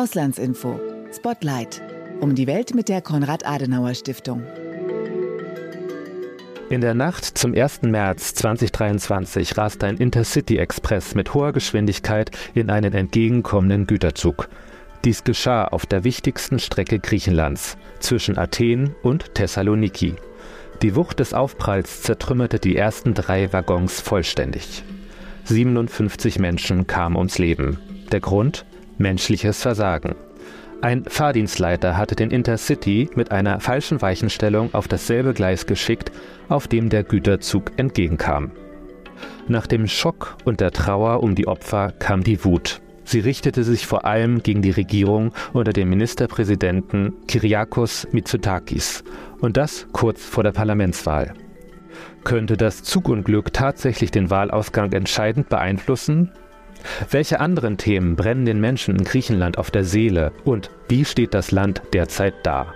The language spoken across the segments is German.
Auslandsinfo. Spotlight. Um die Welt mit der Konrad-Adenauer-Stiftung. In der Nacht zum 1. März 2023 rast ein Intercity-Express mit hoher Geschwindigkeit in einen entgegenkommenden Güterzug. Dies geschah auf der wichtigsten Strecke Griechenlands zwischen Athen und Thessaloniki. Die Wucht des Aufpralls zertrümmerte die ersten drei Waggons vollständig. 57 Menschen kamen ums Leben. Der Grund? Menschliches Versagen. Ein Fahrdienstleiter hatte den Intercity mit einer falschen Weichenstellung auf dasselbe Gleis geschickt, auf dem der Güterzug entgegenkam. Nach dem Schock und der Trauer um die Opfer kam die Wut. Sie richtete sich vor allem gegen die Regierung unter dem Ministerpräsidenten Kyriakos Mitsotakis und das kurz vor der Parlamentswahl. Könnte das Zugunglück tatsächlich den Wahlausgang entscheidend beeinflussen? Welche anderen Themen brennen den Menschen in Griechenland auf der Seele und wie steht das Land derzeit da?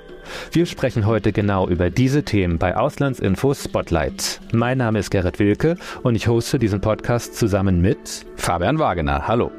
Wir sprechen heute genau über diese Themen bei Auslandsinfo Spotlight. Mein Name ist Gerrit Wilke und ich hoste diesen Podcast zusammen mit Fabian Wagener. Hallo.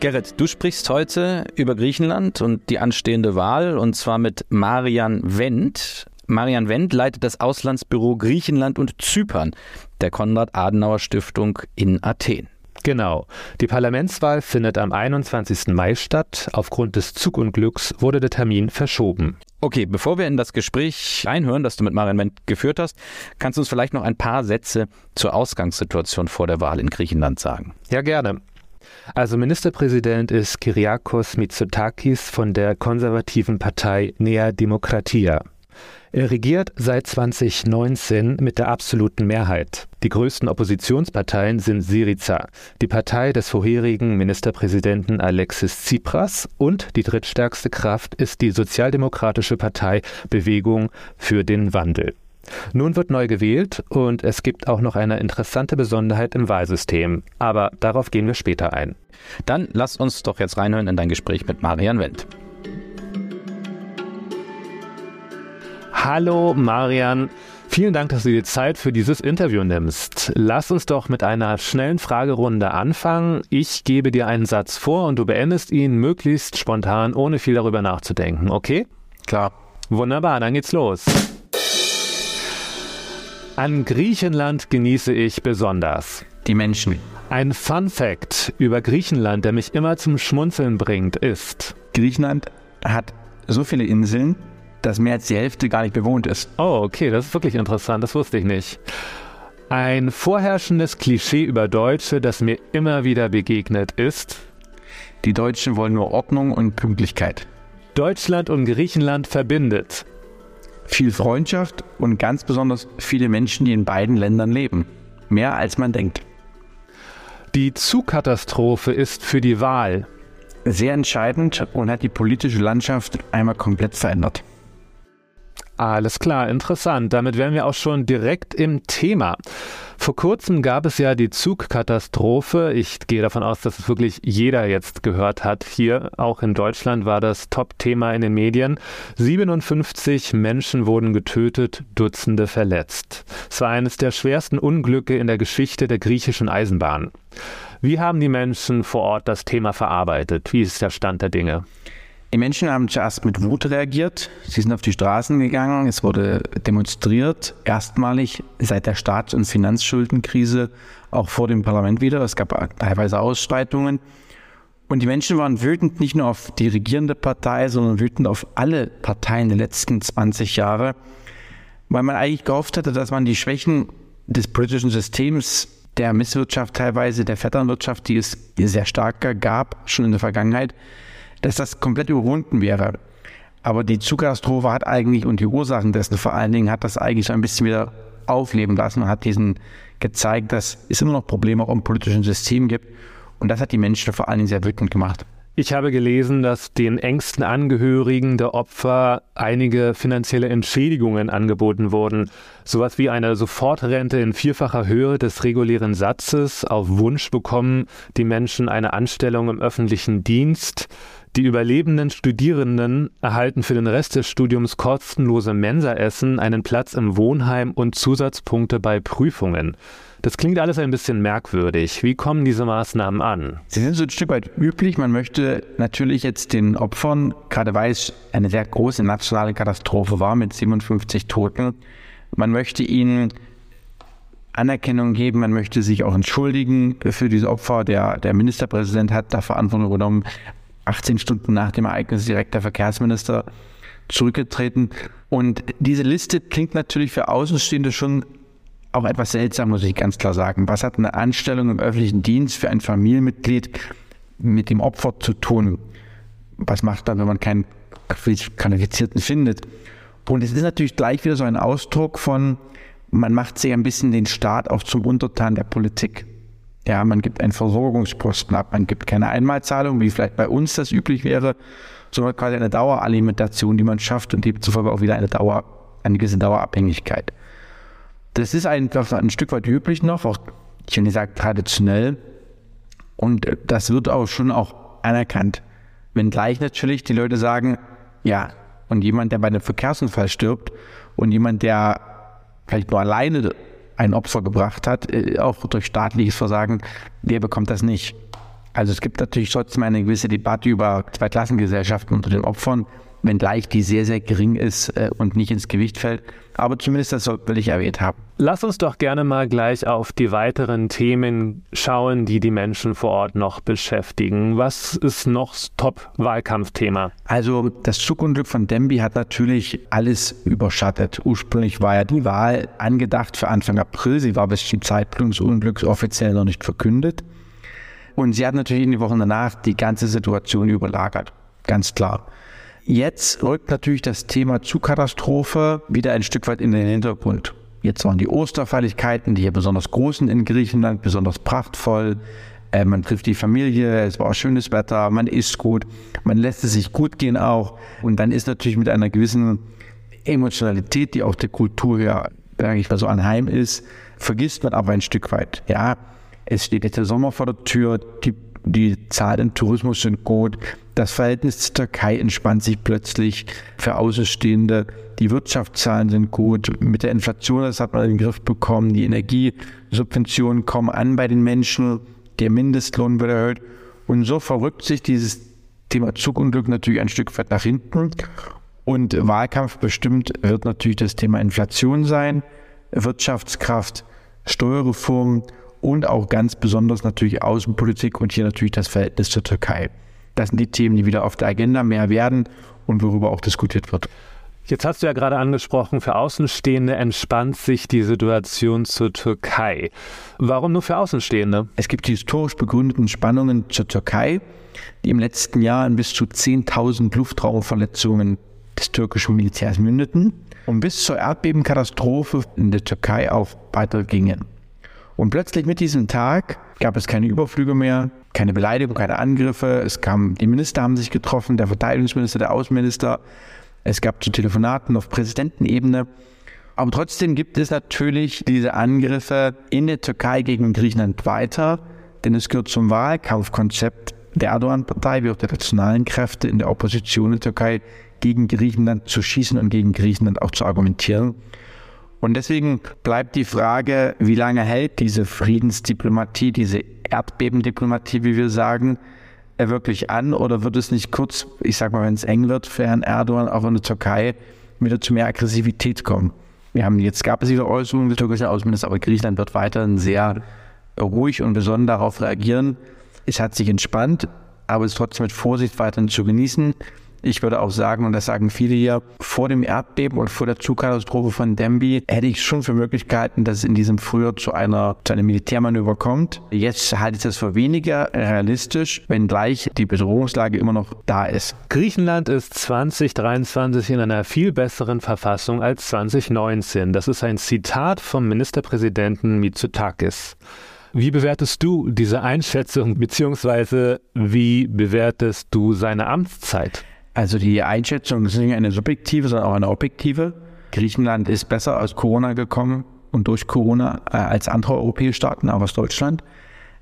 Gerrit, du sprichst heute über Griechenland und die anstehende Wahl und zwar mit Marian Wendt. Marian Wendt leitet das Auslandsbüro Griechenland und Zypern der Konrad-Adenauer-Stiftung in Athen. Genau. Die Parlamentswahl findet am 21. Mai statt. Aufgrund des Zugunglücks wurde der Termin verschoben. Okay, bevor wir in das Gespräch einhören, das du mit Marian Wendt geführt hast, kannst du uns vielleicht noch ein paar Sätze zur Ausgangssituation vor der Wahl in Griechenland sagen. Ja, gerne. Also Ministerpräsident ist Kyriakos Mitsotakis von der konservativen Partei Nea Demokratia. Er regiert seit 2019 mit der absoluten Mehrheit. Die größten Oppositionsparteien sind Syriza, die Partei des vorherigen Ministerpräsidenten Alexis Tsipras und die drittstärkste Kraft ist die Sozialdemokratische Partei Bewegung für den Wandel. Nun wird neu gewählt und es gibt auch noch eine interessante Besonderheit im Wahlsystem, aber darauf gehen wir später ein. Dann lass uns doch jetzt reinhören in dein Gespräch mit Marian Wendt. Hallo Marian, vielen Dank, dass du dir Zeit für dieses Interview nimmst. Lass uns doch mit einer schnellen Fragerunde anfangen. Ich gebe dir einen Satz vor und du beendest ihn möglichst spontan, ohne viel darüber nachzudenken, okay? Klar. Wunderbar, dann geht's los. An Griechenland genieße ich besonders. Die Menschen. Ein Fun Fact über Griechenland, der mich immer zum Schmunzeln bringt, ist. Griechenland hat so viele Inseln, dass mehr als die Hälfte gar nicht bewohnt ist. Oh, okay, das ist wirklich interessant, das wusste ich nicht. Ein vorherrschendes Klischee über Deutsche, das mir immer wieder begegnet ist. Die Deutschen wollen nur Ordnung und Pünktlichkeit. Deutschland und Griechenland verbindet. Viel Freundschaft und ganz besonders viele Menschen, die in beiden Ländern leben. Mehr als man denkt. Die Zugkatastrophe ist für die Wahl sehr entscheidend und hat die politische Landschaft einmal komplett verändert. Alles klar, interessant. Damit wären wir auch schon direkt im Thema. Vor kurzem gab es ja die Zugkatastrophe. Ich gehe davon aus, dass es wirklich jeder jetzt gehört hat. Hier, auch in Deutschland, war das Top-Thema in den Medien. 57 Menschen wurden getötet, Dutzende verletzt. Es war eines der schwersten Unglücke in der Geschichte der griechischen Eisenbahn. Wie haben die Menschen vor Ort das Thema verarbeitet? Wie ist der Stand der Dinge? Die Menschen haben zuerst mit Wut reagiert. Sie sind auf die Straßen gegangen. Es wurde demonstriert. Erstmalig seit der Staats- und Finanzschuldenkrise auch vor dem Parlament wieder. Es gab teilweise Ausschreitungen. Und die Menschen waren wütend nicht nur auf die regierende Partei, sondern wütend auf alle Parteien der letzten 20 Jahre, weil man eigentlich gehofft hatte, dass man die Schwächen des britischen Systems, der Misswirtschaft teilweise, der Vetternwirtschaft, die es sehr stark gab, schon in der Vergangenheit, dass das komplett überwunden wäre. Aber die Zugkatastrophe hat eigentlich und die Ursachen dessen vor allen Dingen hat das eigentlich so ein bisschen wieder aufleben lassen und hat diesen gezeigt, dass es immer noch Probleme auch im politischen System gibt. Und das hat die Menschen vor allen Dingen sehr wütend gemacht. Ich habe gelesen, dass den engsten Angehörigen der Opfer einige finanzielle Entschädigungen angeboten wurden. Sowas wie eine Sofortrente in vierfacher Höhe des regulären Satzes. Auf Wunsch bekommen die Menschen eine Anstellung im öffentlichen Dienst. Die überlebenden Studierenden erhalten für den Rest des Studiums kostenlose Mensaessen, einen Platz im Wohnheim und Zusatzpunkte bei Prüfungen. Das klingt alles ein bisschen merkwürdig. Wie kommen diese Maßnahmen an? Sie sind so ein Stück weit üblich. Man möchte natürlich jetzt den Opfern, gerade weil es eine sehr große nationale Katastrophe war mit 57 Toten, man möchte ihnen Anerkennung geben, man möchte sich auch entschuldigen für diese Opfer. Der, der Ministerpräsident hat da Verantwortung übernommen. 18 Stunden nach dem Ereignis direkt der Verkehrsminister zurückgetreten. Und diese Liste klingt natürlich für Außenstehende schon auch etwas seltsam, muss ich ganz klar sagen. Was hat eine Anstellung im öffentlichen Dienst für ein Familienmitglied mit dem Opfer zu tun? Was macht dann, wenn man keinen Qualifizierten findet? Und es ist natürlich gleich wieder so ein Ausdruck von, man macht sich ein bisschen den Staat auch zum Untertan der Politik. Ja, man gibt einen Versorgungsposten ab, man gibt keine Einmalzahlung, wie vielleicht bei uns das üblich wäre, sondern quasi eine Daueralimentation, die man schafft und demzufolge auch wieder eine Dauer, eine gewisse Dauerabhängigkeit. Das ist einfach ein Stück weit üblich noch, auch ich würde sagen traditionell. Und das wird auch schon auch anerkannt. Wenngleich natürlich die Leute sagen, ja, und jemand, der bei einem Verkehrsunfall stirbt und jemand, der vielleicht nur alleine ein Opfer gebracht hat, äh, auch durch staatliches Versagen, der bekommt das nicht. Also es gibt natürlich trotzdem eine gewisse Debatte über Zweiklassengesellschaften unter den Opfern, wenngleich die sehr, sehr gering ist äh, und nicht ins Gewicht fällt. Aber zumindest das will ich erwähnt haben. Lass uns doch gerne mal gleich auf die weiteren Themen schauen, die die Menschen vor Ort noch beschäftigen. Was ist noch Top-Wahlkampfthema? Also das Zugunglück von Dembi hat natürlich alles überschattet. Ursprünglich war ja die Wahl angedacht für Anfang April. Sie war bis zum Zeitpunkt des Unglücks offiziell noch nicht verkündet. Und sie hat natürlich in den Wochen danach die ganze Situation überlagert. Ganz klar. Jetzt rückt natürlich das Thema Zugkatastrophe wieder ein Stück weit in den Hintergrund. Jetzt waren die Osterfeierlichkeiten, die hier besonders groß sind in Griechenland, besonders prachtvoll. Äh, man trifft die Familie, es war schönes Wetter, man isst gut, man lässt es sich gut gehen auch. Und dann ist natürlich mit einer gewissen Emotionalität, die auch der Kultur ja, sage ich mal so, anheim ist, vergisst man aber ein Stück weit. Ja, es steht jetzt der Sommer vor der Tür, die, die Zahlen im Tourismus sind gut, das Verhältnis zur Türkei entspannt sich plötzlich für Außenstehende. Die Wirtschaftszahlen sind gut. Mit der Inflation, das hat man in den Griff bekommen. Die Energiesubventionen kommen an bei den Menschen. Der Mindestlohn wird erhöht. Und so verrückt sich dieses Thema Zugunglück natürlich ein Stück weit nach hinten. Und Wahlkampf bestimmt wird natürlich das Thema Inflation sein, Wirtschaftskraft, Steuerreform und auch ganz besonders natürlich Außenpolitik und hier natürlich das Verhältnis zur Türkei. Das sind die Themen, die wieder auf der Agenda mehr werden und worüber auch diskutiert wird. Jetzt hast du ja gerade angesprochen, für Außenstehende entspannt sich die Situation zur Türkei. Warum nur für Außenstehende? Es gibt die historisch begründeten Spannungen zur Türkei, die im letzten Jahr in bis zu 10.000 Luftraumverletzungen des türkischen Militärs mündeten und bis zur Erdbebenkatastrophe in der Türkei auch weitergingen. Und plötzlich mit diesem Tag gab es keine Überflüge mehr, keine Beleidigung, keine Angriffe. Es kam, die Minister haben sich getroffen, der Verteidigungsminister, der Außenminister. Es gab zu Telefonaten auf Präsidentenebene. Aber trotzdem gibt es natürlich diese Angriffe in der Türkei gegen Griechenland weiter, denn es gehört zum Wahlkampfkonzept der Erdogan-Partei wie auch der nationalen Kräfte in der Opposition in der Türkei gegen Griechenland zu schießen und gegen Griechenland auch zu argumentieren. Und deswegen bleibt die Frage, wie lange hält diese Friedensdiplomatie, diese Erdbebendiplomatie, wie wir sagen, äh, wirklich an oder wird es nicht kurz, ich sag mal, wenn es eng wird für Herrn Erdogan, auch in der Türkei, wieder zu mehr Aggressivität kommen? Wir haben jetzt gab es wieder Äußerungen des türkischen Außenministers, aber Griechenland wird weiterhin sehr ruhig und besonnen darauf reagieren. Es hat sich entspannt, aber es ist trotzdem mit Vorsicht weiterhin zu genießen. Ich würde auch sagen, und das sagen viele hier, vor dem Erdbeben und vor der Zugkatastrophe von Dembi hätte ich schon für Möglichkeiten, dass es in diesem Frühjahr zu einer, zu einem Militärmanöver kommt. Jetzt halte ich das für weniger realistisch, wenngleich die Bedrohungslage immer noch da ist. Griechenland ist 2023 in einer viel besseren Verfassung als 2019. Das ist ein Zitat vom Ministerpräsidenten Mitsotakis. Wie bewertest du diese Einschätzung, beziehungsweise wie bewertest du seine Amtszeit? Also die Einschätzung ist nicht eine subjektive, sondern auch eine objektive. Griechenland ist besser aus Corona gekommen und durch Corona äh, als andere europäische Staaten, auch aus Deutschland.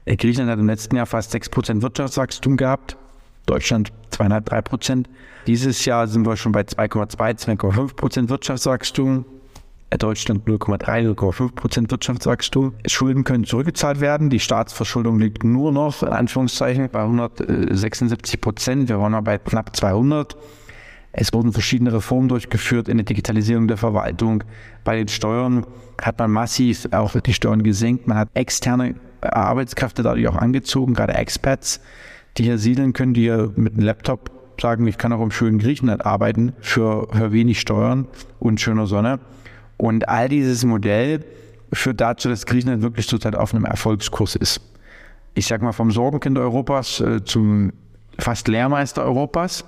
Äh, Griechenland hat im letzten Jahr fast 6% Wirtschaftswachstum gehabt, Deutschland 2,5, 3%. Dieses Jahr sind wir schon bei 2,2, 2,5% Wirtschaftswachstum. Deutschland 0,3, 0,5 Prozent Wirtschaftswachstum. Schulden können zurückgezahlt werden. Die Staatsverschuldung liegt nur noch, in Anführungszeichen, bei 176 Prozent. Wir waren mal bei knapp 200. Es wurden verschiedene Reformen durchgeführt in der Digitalisierung der Verwaltung. Bei den Steuern hat man massiv auch die Steuern gesenkt. Man hat externe Arbeitskräfte dadurch auch angezogen, gerade Expats, die hier siedeln können, die hier mit einem Laptop sagen, ich kann auch im schönen Griechenland arbeiten für, für wenig Steuern und schöner Sonne. Und all dieses Modell führt dazu, dass Griechenland wirklich zurzeit auf einem Erfolgskurs ist. Ich sage mal vom Sorgenkind Europas äh, zum fast Lehrmeister Europas.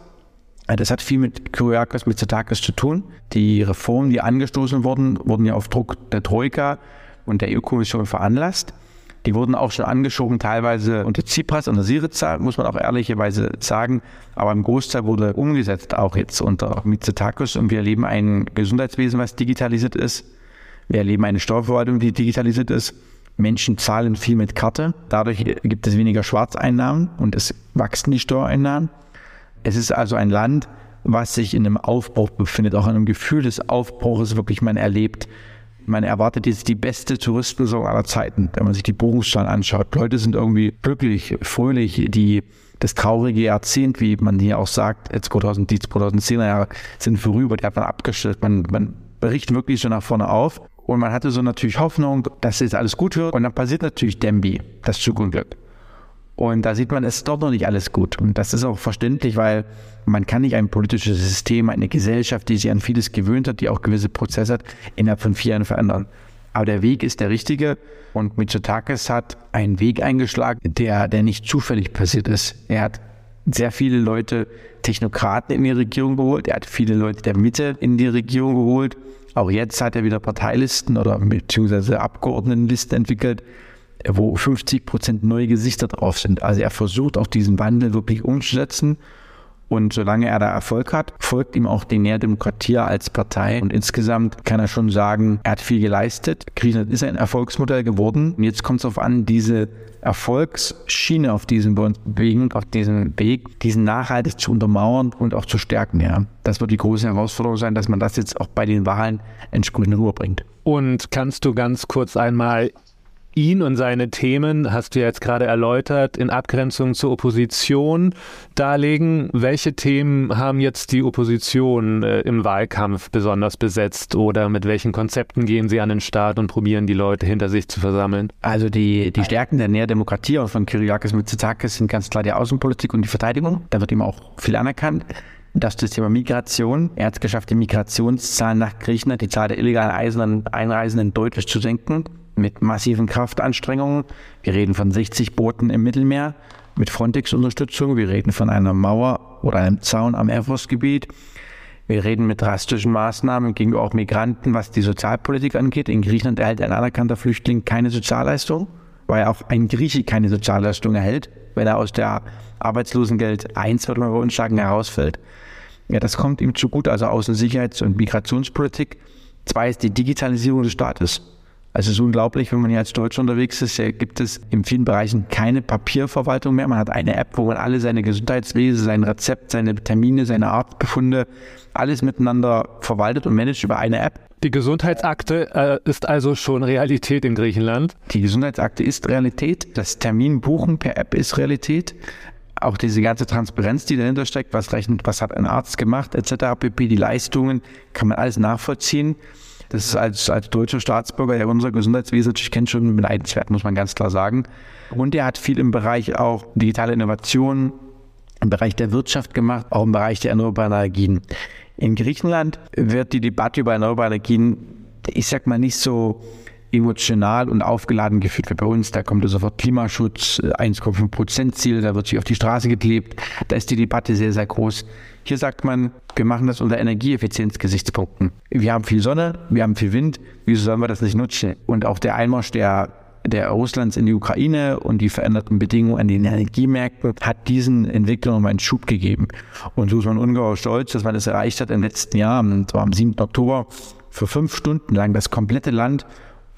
Äh, das hat viel mit Kyriakos Mitsotakis zu tun. Die Reformen, die angestoßen wurden, wurden ja auf Druck der Troika und der EU-Kommission veranlasst. Die wurden auch schon angeschoben, teilweise unter Tsipras, unter Syriza, muss man auch ehrlicherweise sagen. Aber im Großteil wurde umgesetzt, auch jetzt unter Mitsotakis. Und wir erleben ein Gesundheitswesen, was digitalisiert ist. Wir erleben eine Steuerverwaltung, die digitalisiert ist. Menschen zahlen viel mit Karte. Dadurch gibt es weniger Schwarzeinnahmen und es wachsen die Steuereinnahmen. Es ist also ein Land, was sich in einem Aufbruch befindet, auch in einem Gefühl des Aufbruches wirklich man erlebt man erwartet jetzt die beste Touristensaison aller Zeiten, wenn man sich die Buchungszahlen anschaut. Leute sind irgendwie glücklich, fröhlich, die das traurige Jahrzehnt, wie man hier auch sagt, 2000, die 2010er Jahre sind vorüber, die hat man abgestellt. Man, man berichtet wirklich so nach vorne auf. Und man hatte so natürlich Hoffnung, dass jetzt alles gut wird. Und dann passiert natürlich Dembi, das Zugunglück. Und da sieht man, es ist doch noch nicht alles gut. Und das ist auch verständlich, weil man kann nicht ein politisches System, eine Gesellschaft, die sich an vieles gewöhnt hat, die auch gewisse Prozesse hat, innerhalb von vier Jahren verändern. Aber der Weg ist der richtige und Mitsotakis hat einen Weg eingeschlagen, der, der nicht zufällig passiert ist. Er hat sehr viele Leute, Technokraten in die Regierung geholt. Er hat viele Leute der Mitte in die Regierung geholt. Auch jetzt hat er wieder Parteilisten oder beziehungsweise Abgeordnetenlisten entwickelt wo 50 Prozent neue Gesichter drauf sind. Also er versucht auch diesen Wandel wirklich umzusetzen. Und solange er da Erfolg hat, folgt ihm auch die Nährdemokratie als Partei. Und insgesamt kann er schon sagen, er hat viel geleistet. Griechenland ist ein Erfolgsmodell geworden. Und jetzt kommt es darauf an, diese Erfolgsschiene auf diesem Bewegung, auf diesem Weg, diesen nachhaltig zu untermauern und auch zu stärken. Ja, das wird die große Herausforderung sein, dass man das jetzt auch bei den Wahlen entsprechend rüberbringt. Und kannst du ganz kurz einmal ihn und seine Themen, hast du ja jetzt gerade erläutert, in Abgrenzung zur Opposition darlegen. Welche Themen haben jetzt die Opposition äh, im Wahlkampf besonders besetzt oder mit welchen Konzepten gehen sie an den Start und probieren die Leute hinter sich zu versammeln? Also die, die Stärken der Nährdemokratie auch von Kyriakis Mitsotakis sind ganz klar die Außenpolitik und die Verteidigung. Da wird ihm auch viel anerkannt. Das ist das Thema Migration. Er hat es geschafft, die Migrationszahlen nach Griechenland, die Zahl der illegalen Einreisenden deutlich zu senken mit massiven Kraftanstrengungen. Wir reden von 60 Booten im Mittelmeer mit Frontex-Unterstützung. Wir reden von einer Mauer oder einem Zaun am Erfurtgebiet. Wir reden mit drastischen Maßnahmen gegenüber auch Migranten, was die Sozialpolitik angeht. In Griechenland erhält ein anerkannter Flüchtling keine Sozialleistung, weil auch ein Grieche keine Sozialleistung erhält, wenn er aus der Arbeitslosengeld 1, würde man bei uns sagen, herausfällt. Ja, das kommt ihm zugute, also Außensicherheits- und Migrationspolitik. Zwei ist die Digitalisierung des Staates. Also es ist unglaublich, wenn man hier als Deutscher unterwegs ist, gibt es in vielen Bereichen keine Papierverwaltung mehr. Man hat eine App, wo man alle seine Gesundheitswesen, sein Rezept, seine Termine, seine Arztbefunde, alles miteinander verwaltet und managt über eine App. Die Gesundheitsakte äh, ist also schon Realität in Griechenland. Die Gesundheitsakte ist Realität. Das Terminbuchen per App ist Realität. Auch diese ganze Transparenz, die dahinter steckt, was rechnet, was hat ein Arzt gemacht, etc. pp. Die Leistungen kann man alles nachvollziehen. Das ist als, als deutscher Staatsbürger ja unser Gesundheitswesen natürlich kennt schon beneidenswert, muss man ganz klar sagen. Und er hat viel im Bereich auch digitale Innovation, im Bereich der Wirtschaft gemacht, auch im Bereich der erneuerbaren Energien. In Griechenland wird die Debatte über erneuerbare Energien, ich sag mal, nicht so emotional und aufgeladen geführt wie bei uns. Da kommt sofort Klimaschutz, 1,5 Prozent Ziel, da wird sich auf die Straße geklebt. Da ist die Debatte sehr, sehr groß. Hier sagt man, wir machen das unter Energieeffizienzgesichtspunkten. Wir haben viel Sonne, wir haben viel Wind, wieso sollen wir das nicht nutzen? Und auch der Einmarsch der der Russlands in die Ukraine und die veränderten Bedingungen an den Energiemärkten hat diesen Entwicklungen einen Schub gegeben. Und so ist man ungeheuer stolz, dass man das erreicht hat im letzten Jahr, und zwar am 7. Oktober, für fünf Stunden lang das komplette Land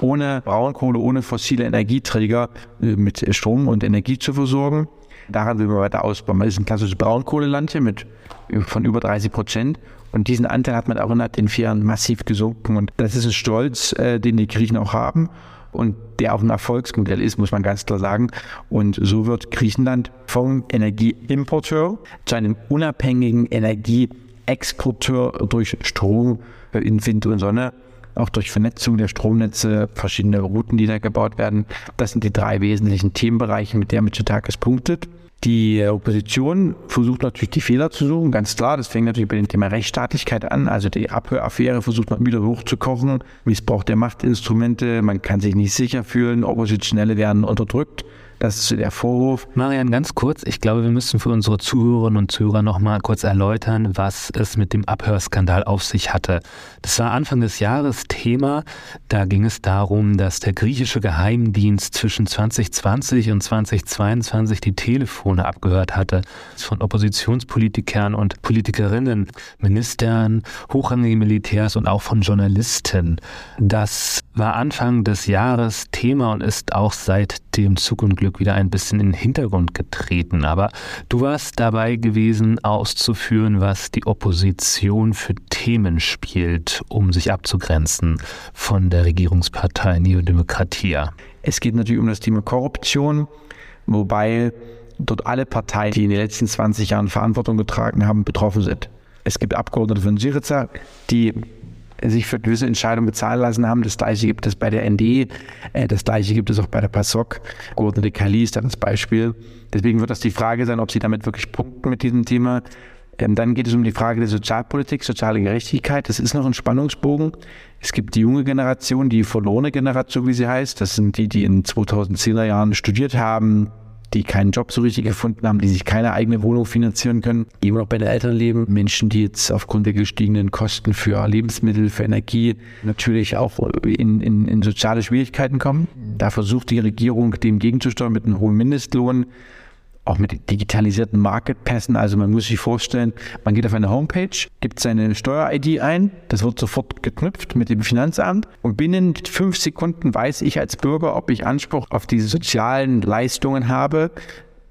ohne Braunkohle, ohne fossile Energieträger äh, mit Strom und Energie zu versorgen. Daran will man weiter ausbauen. Es ist ein klassisches Braunkohleland hier mit von über 30 Prozent. Und diesen Anteil hat man auch innerhalb den vier Jahren massiv gesunken. Und das ist ein Stolz, äh, den die Griechen auch haben und der auch ein Erfolgsmodell ist, muss man ganz klar sagen. Und so wird Griechenland vom Energieimporteur zu einem unabhängigen Energieexporteur durch Strom in Wind und Sonne auch durch Vernetzung der Stromnetze, verschiedene Routen, die da gebaut werden. Das sind die drei wesentlichen Themenbereiche, mit denen Mitsotakis punktet. Die Opposition versucht natürlich die Fehler zu suchen, ganz klar. Das fängt natürlich bei dem Thema Rechtsstaatlichkeit an. Also die Abhöraffäre versucht man wieder hochzukochen. Missbrauch der Machtinstrumente. Man kann sich nicht sicher fühlen. Oppositionelle werden unterdrückt. Das ist der Vorwurf. Marian, ganz kurz, ich glaube, wir müssen für unsere Zuhörerinnen und Zuhörer noch mal kurz erläutern, was es mit dem Abhörskandal auf sich hatte. Das war Anfang des Jahres Thema. Da ging es darum, dass der griechische Geheimdienst zwischen 2020 und 2022 die Telefone abgehört hatte von Oppositionspolitikern und Politikerinnen, Ministern, hochrangigen Militärs und auch von Journalisten. Das war Anfang des Jahres Thema und ist auch seit dem Zug und Glück wieder ein bisschen in den Hintergrund getreten. Aber du warst dabei gewesen, auszuführen, was die Opposition für Themen spielt, um sich abzugrenzen von der Regierungspartei Neodemokratia. Es geht natürlich um das Thema Korruption, wobei dort alle Parteien, die in den letzten 20 Jahren Verantwortung getragen haben, betroffen sind. Es gibt Abgeordnete von Syriza, die sich für gewisse Entscheidungen bezahlen lassen haben. Das gleiche gibt es bei der ND, äh, das gleiche gibt es auch bei der PASOK. Gordon Kali ist da das Beispiel. Deswegen wird das die Frage sein, ob sie damit wirklich punkten mit diesem Thema. Ähm, dann geht es um die Frage der Sozialpolitik, soziale Gerechtigkeit. Das ist noch ein Spannungsbogen. Es gibt die junge Generation, die verlorene Generation, wie sie heißt. Das sind die, die in 2010er Jahren studiert haben, die keinen Job so richtig gefunden haben, die sich keine eigene Wohnung finanzieren können, die immer noch bei den Eltern leben. Menschen, die jetzt aufgrund der gestiegenen Kosten für Lebensmittel, für Energie natürlich auch in, in, in soziale Schwierigkeiten kommen. Da versucht die Regierung dem gegenzusteuern mit einem hohen Mindestlohn auch mit digitalisierten Marketpässen. Also man muss sich vorstellen, man geht auf eine Homepage, gibt seine Steuer-ID ein, das wird sofort geknüpft mit dem Finanzamt und binnen fünf Sekunden weiß ich als Bürger, ob ich Anspruch auf diese sozialen Leistungen habe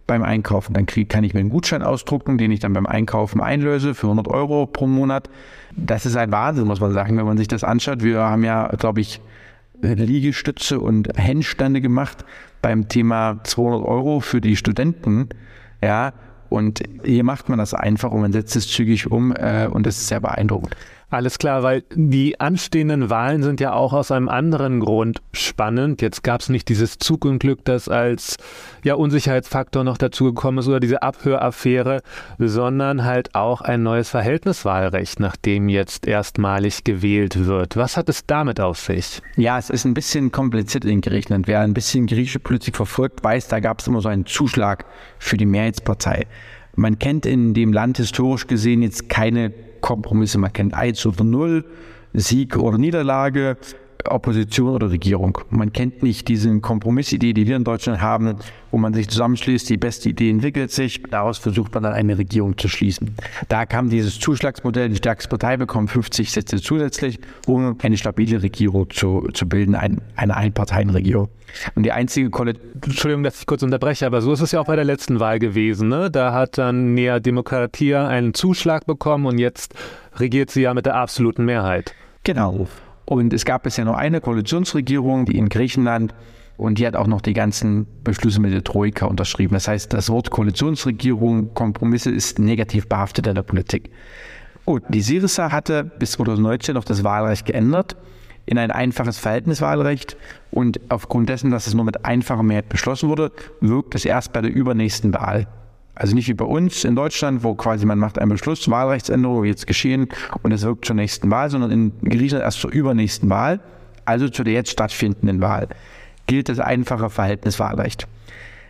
beim Einkaufen. Dann krieg, kann ich mir einen Gutschein ausdrucken, den ich dann beim Einkaufen einlöse für 100 Euro pro Monat. Das ist ein Wahnsinn, muss man sagen, wenn man sich das anschaut. Wir haben ja, glaube ich, Liegestütze und Handstände gemacht beim Thema 200 Euro für die Studenten. Ja, und hier macht man das einfach und man setzt es zügig um äh, und das ist sehr beeindruckend. Alles klar, weil die anstehenden Wahlen sind ja auch aus einem anderen Grund spannend. Jetzt gab es nicht dieses Zugunglück, das als ja, Unsicherheitsfaktor noch dazugekommen ist oder diese Abhöraffäre, sondern halt auch ein neues Verhältniswahlrecht, nachdem jetzt erstmalig gewählt wird. Was hat es damit auf sich? Ja, es ist ein bisschen kompliziert in Griechenland. Wer ein bisschen griechische Politik verfolgt, weiß, da gab es immer so einen Zuschlag für die Mehrheitspartei. Man kennt in dem Land historisch gesehen jetzt keine Kompromisse. Man kennt eins oder null, Sieg oder Niederlage, Opposition oder Regierung. Man kennt nicht diese Kompromissidee, die wir in Deutschland haben, wo man sich zusammenschließt, die beste Idee entwickelt sich, daraus versucht man dann eine Regierung zu schließen. Da kam dieses Zuschlagsmodell, die stärkste Partei bekommt 50 Sätze zusätzlich, um eine stabile Regierung zu, zu bilden, ein, eine Einparteienregierung. Und die einzige Koalition. Entschuldigung, dass ich kurz unterbreche, aber so ist es ja auch bei der letzten Wahl gewesen. Ne? Da hat dann Nea Demokratia einen Zuschlag bekommen und jetzt regiert sie ja mit der absoluten Mehrheit. Genau. Und es gab bisher nur eine Koalitionsregierung, die in Griechenland, und die hat auch noch die ganzen Beschlüsse mit der Troika unterschrieben. Das heißt, das Wort Koalitionsregierung, Kompromisse ist negativ behaftet in der Politik. Und die Syriza hatte bis 2019 noch das Wahlrecht geändert in ein einfaches Verhältniswahlrecht. Und aufgrund dessen, dass es nur mit einfacher Mehrheit beschlossen wurde, wirkt es erst bei der übernächsten Wahl. Also nicht wie bei uns in Deutschland, wo quasi man macht einen Beschluss, Wahlrechtsänderung jetzt geschehen und es wirkt zur nächsten Wahl, sondern in Griechenland erst zur übernächsten Wahl, also zu der jetzt stattfindenden Wahl, gilt das einfache Verhältniswahlrecht.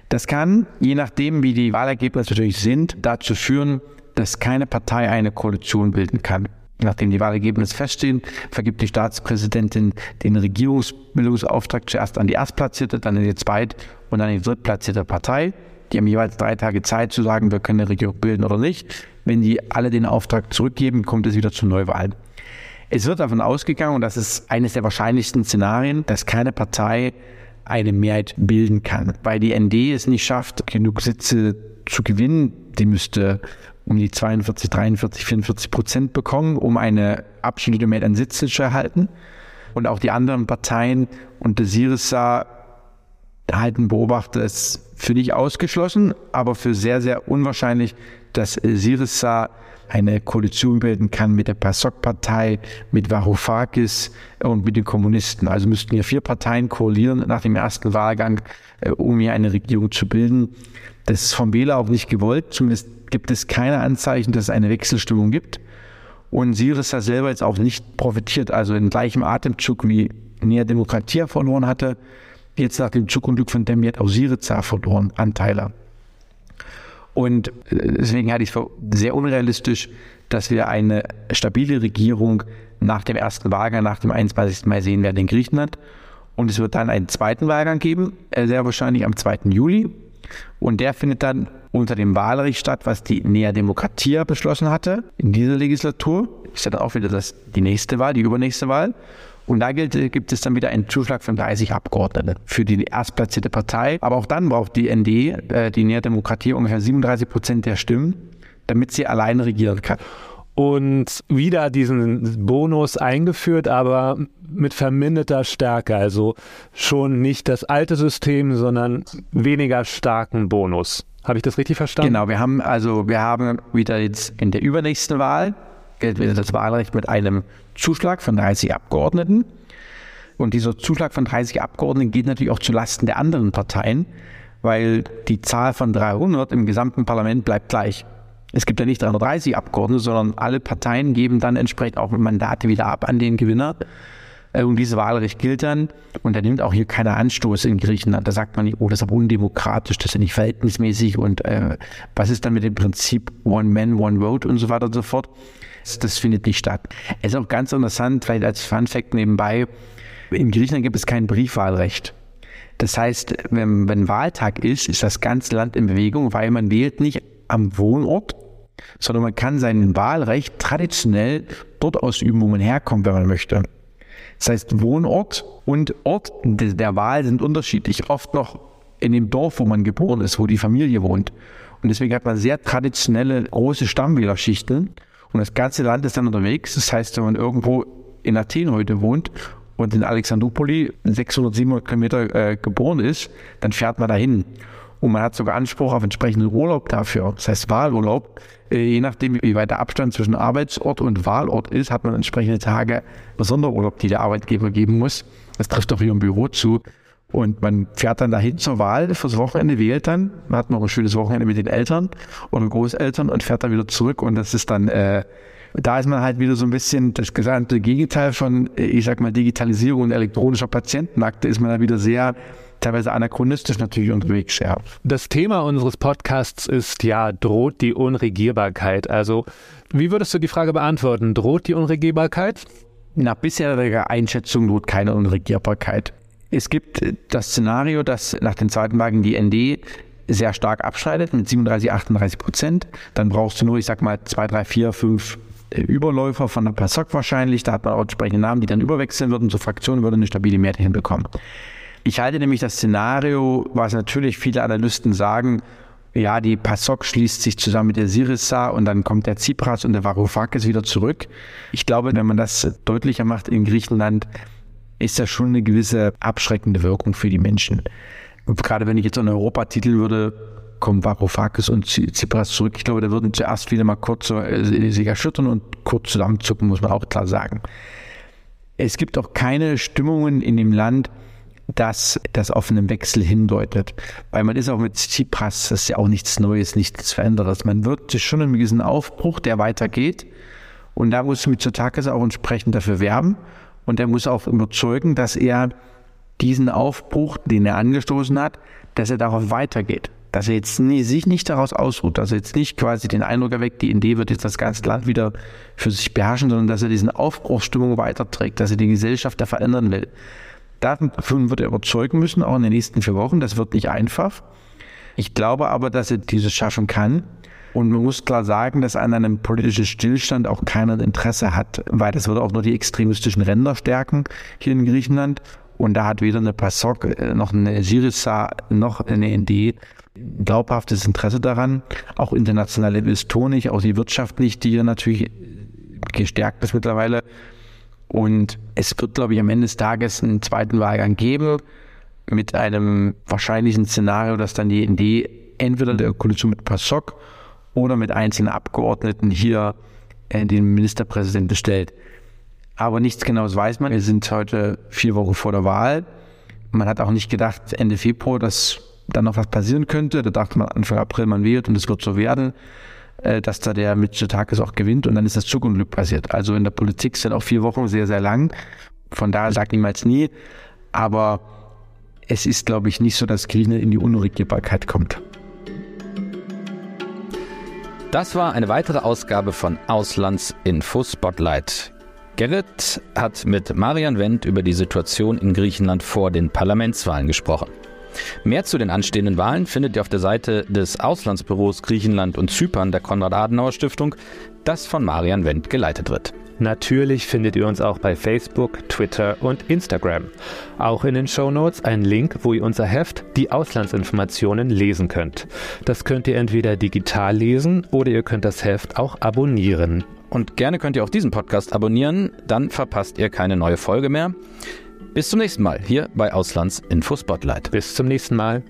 Das kann, je nachdem, wie die Wahlergebnisse natürlich sind, dazu führen, dass keine Partei eine Koalition bilden kann. Nachdem die Wahlergebnisse feststehen, vergibt die Staatspräsidentin den Regierungsbildungsauftrag zuerst an die Erstplatzierte, dann an die Zweit- und an die Drittplatzierte Partei. Die haben jeweils drei Tage Zeit zu sagen, wir können eine Regierung bilden oder nicht. Wenn die alle den Auftrag zurückgeben, kommt es wieder zu Neuwahlen. Es wird davon ausgegangen, und das ist eines der wahrscheinlichsten Szenarien, dass keine Partei eine Mehrheit bilden kann, weil die ND es nicht schafft, genug Sitze zu gewinnen. Die müsste um die 42, 43, 44 Prozent bekommen, um eine absolute Mehrheit an Sitzen zu erhalten. Und auch die anderen Parteien unter Syriza halten Beobachter es für nicht ausgeschlossen, aber für sehr, sehr unwahrscheinlich, dass Syriza eine Koalition bilden kann mit der PASOK-Partei, mit Varoufakis und mit den Kommunisten. Also müssten hier vier Parteien koalieren nach dem ersten Wahlgang, äh, um hier eine Regierung zu bilden. Das ist vom Wähler auch nicht gewollt. Zumindest gibt es keine Anzeichen, dass es eine Wechselstimmung gibt. Und Syriza selber jetzt auch nicht profitiert, also in gleichem Atemzug wie Nea Demokratia verloren hatte, jetzt nach dem Zugunglück von Demiet auch Syriza verloren, Anteile. Und äh, deswegen halte ich es für sehr unrealistisch, dass wir eine stabile Regierung nach dem ersten Wahlgang, nach dem 21. Mai sehen werden in Griechenland. Und es wird dann einen zweiten Wahlgang geben, äh, sehr wahrscheinlich am 2. Juli. Und der findet dann unter dem Wahlrecht statt, was die Nea Demokratia beschlossen hatte in dieser Legislatur. Ist ja dann auch wieder das, die nächste Wahl, die übernächste Wahl. Und da gilt, gibt es dann wieder einen Zuschlag von 30 Abgeordneten für die erstplatzierte Partei. Aber auch dann braucht die ND, äh, die Nea Demokratie, ungefähr 37 Prozent der Stimmen, damit sie allein regieren kann und wieder diesen Bonus eingeführt, aber mit verminderter Stärke. Also schon nicht das alte System, sondern weniger starken Bonus. Habe ich das richtig verstanden? Genau, wir haben also wir haben wieder jetzt in der übernächsten Wahl gilt wieder das Wahlrecht mit einem Zuschlag von 30 Abgeordneten. Und dieser Zuschlag von 30 Abgeordneten geht natürlich auch zulasten der anderen Parteien, weil die Zahl von 300 im gesamten Parlament bleibt gleich. Es gibt ja nicht 330 Abgeordnete, sondern alle Parteien geben dann entsprechend auch Mandate wieder ab an den Gewinner. Äh, und dieses Wahlrecht gilt dann. Und da nimmt auch hier keiner Anstoß in Griechenland. Da sagt man nicht, oh, das ist aber undemokratisch, das ist ja nicht verhältnismäßig. Und äh, was ist dann mit dem Prinzip One Man, One Vote und so weiter und so fort? Das, findet nicht statt. Es ist auch ganz interessant, vielleicht als Fun Fact nebenbei, in Griechenland gibt es kein Briefwahlrecht. Das heißt, wenn, wenn Wahltag ist, ist das ganze Land in Bewegung, weil man wählt nicht am Wohnort, sondern man kann sein Wahlrecht traditionell dort ausüben, wo man herkommt, wenn man möchte. Das heißt, Wohnort und Ort der Wahl sind unterschiedlich. Oft noch in dem Dorf, wo man geboren ist, wo die Familie wohnt. Und deswegen hat man sehr traditionelle große Stammwählerschichten. Und das ganze Land ist dann unterwegs. Das heißt, wenn man irgendwo in Athen heute wohnt und in Alexandropoli 600, 700 Kilometer äh, geboren ist, dann fährt man dahin. Und man hat sogar Anspruch auf entsprechenden Urlaub dafür. Das heißt Wahlurlaub. Äh, je nachdem, wie weit der Abstand zwischen Arbeitsort und Wahlort ist, hat man entsprechende Tage Sonderurlaub, die der Arbeitgeber geben muss. Das trifft auch hier im Büro zu. Und man fährt dann dahin zur Wahl fürs Wochenende, wählt dann. Man hat noch ein schönes Wochenende mit den Eltern oder Großeltern und fährt dann wieder zurück. Und das ist dann, äh, da ist man halt wieder so ein bisschen das gesamte Gegenteil von, äh, ich sag mal, Digitalisierung und elektronischer Patientenakte, ist man da wieder sehr teilweise anachronistisch natürlich unterwegs, ja. Das Thema unseres Podcasts ist ja, droht die Unregierbarkeit? Also, wie würdest du die Frage beantworten? Droht die Unregierbarkeit? Nach bisheriger Einschätzung droht keine Unregierbarkeit. Es gibt das Szenario, dass nach den zweiten Wagen die ND sehr stark abschneidet mit 37, 38 Prozent. Dann brauchst du nur, ich sag mal, zwei, drei, vier, fünf äh, Überläufer von der PASOK wahrscheinlich. Da hat man auch entsprechende Namen, die dann überwechseln würden zur Fraktion, würde eine stabile Mehrheit hinbekommen. Ich halte nämlich das Szenario, was natürlich viele Analysten sagen, ja, die PASOK schließt sich zusammen mit der Syriza und dann kommt der Tsipras und der Varoufakis wieder zurück. Ich glaube, wenn man das deutlicher macht in Griechenland, ist das schon eine gewisse abschreckende Wirkung für die Menschen. Und gerade wenn ich jetzt einen Europa titeln würde, kommen Varoufakis und Tsipras zurück. Ich glaube, da würden zuerst viele mal kurz äh, sich erschüttern und kurz zusammenzucken, muss man auch klar sagen. Es gibt auch keine Stimmungen in dem Land, dass das auf einen Wechsel hindeutet. Weil man ist auch mit Tsipras, das ist ja auch nichts Neues, nichts Verändertes. Man wird schon einen gewissen Aufbruch, der weitergeht. Und da muss Mitsotakis auch entsprechend dafür werben. Und er muss auch überzeugen, dass er diesen Aufbruch, den er angestoßen hat, dass er darauf weitergeht. Dass er jetzt nie, sich nicht daraus ausruht, dass er jetzt nicht quasi den Eindruck erweckt, die Idee wird jetzt das ganze Land wieder für sich beherrschen, sondern dass er diesen Aufbruchsstimmung weiterträgt, dass er die Gesellschaft da verändern will. Davon wird er überzeugen müssen, auch in den nächsten vier Wochen. Das wird nicht einfach. Ich glaube aber, dass er dieses schaffen kann. Und man muss klar sagen, dass an einem politischen Stillstand auch keiner Interesse hat, weil das würde auch nur die extremistischen Ränder stärken hier in Griechenland. Und da hat weder eine PASOK äh, noch eine Syriza noch eine ND glaubhaftes Interesse daran. Auch internationale Investoren nicht, auch die Wirtschaft nicht, die hier natürlich gestärkt ist mittlerweile. Und es wird, glaube ich, am Ende des Tages einen zweiten Wahlgang geben mit einem wahrscheinlichen Szenario, dass dann die ND entweder der Koalition mit PASOK oder mit einzelnen Abgeordneten hier äh, den Ministerpräsidenten stellt. Aber nichts Genaues weiß man. Wir sind heute vier Wochen vor der Wahl. Man hat auch nicht gedacht, Ende Februar, dass dann noch was passieren könnte. Da dachte man Anfang April, man wählt und es wird so werden, äh, dass da der Mitteltag auch gewinnt und dann ist das Zugunglück passiert. Also in der Politik sind auch vier Wochen sehr, sehr lang. Von daher sagt niemals nie. Aber es ist, glaube ich, nicht so, dass Griechenland in die Unregierbarkeit kommt. Das war eine weitere Ausgabe von Auslandsinfo Spotlight. Gerrit hat mit Marian Wendt über die Situation in Griechenland vor den Parlamentswahlen gesprochen. Mehr zu den anstehenden Wahlen findet ihr auf der Seite des Auslandsbüros Griechenland und Zypern der Konrad-Adenauer-Stiftung, das von Marian Wendt geleitet wird. Natürlich findet ihr uns auch bei Facebook, Twitter und Instagram. Auch in den Show Notes ein Link, wo ihr unser Heft Die Auslandsinformationen lesen könnt. Das könnt ihr entweder digital lesen oder ihr könnt das Heft auch abonnieren. Und gerne könnt ihr auch diesen Podcast abonnieren, dann verpasst ihr keine neue Folge mehr. Bis zum nächsten Mal hier bei Auslandsinfo Spotlight. Bis zum nächsten Mal.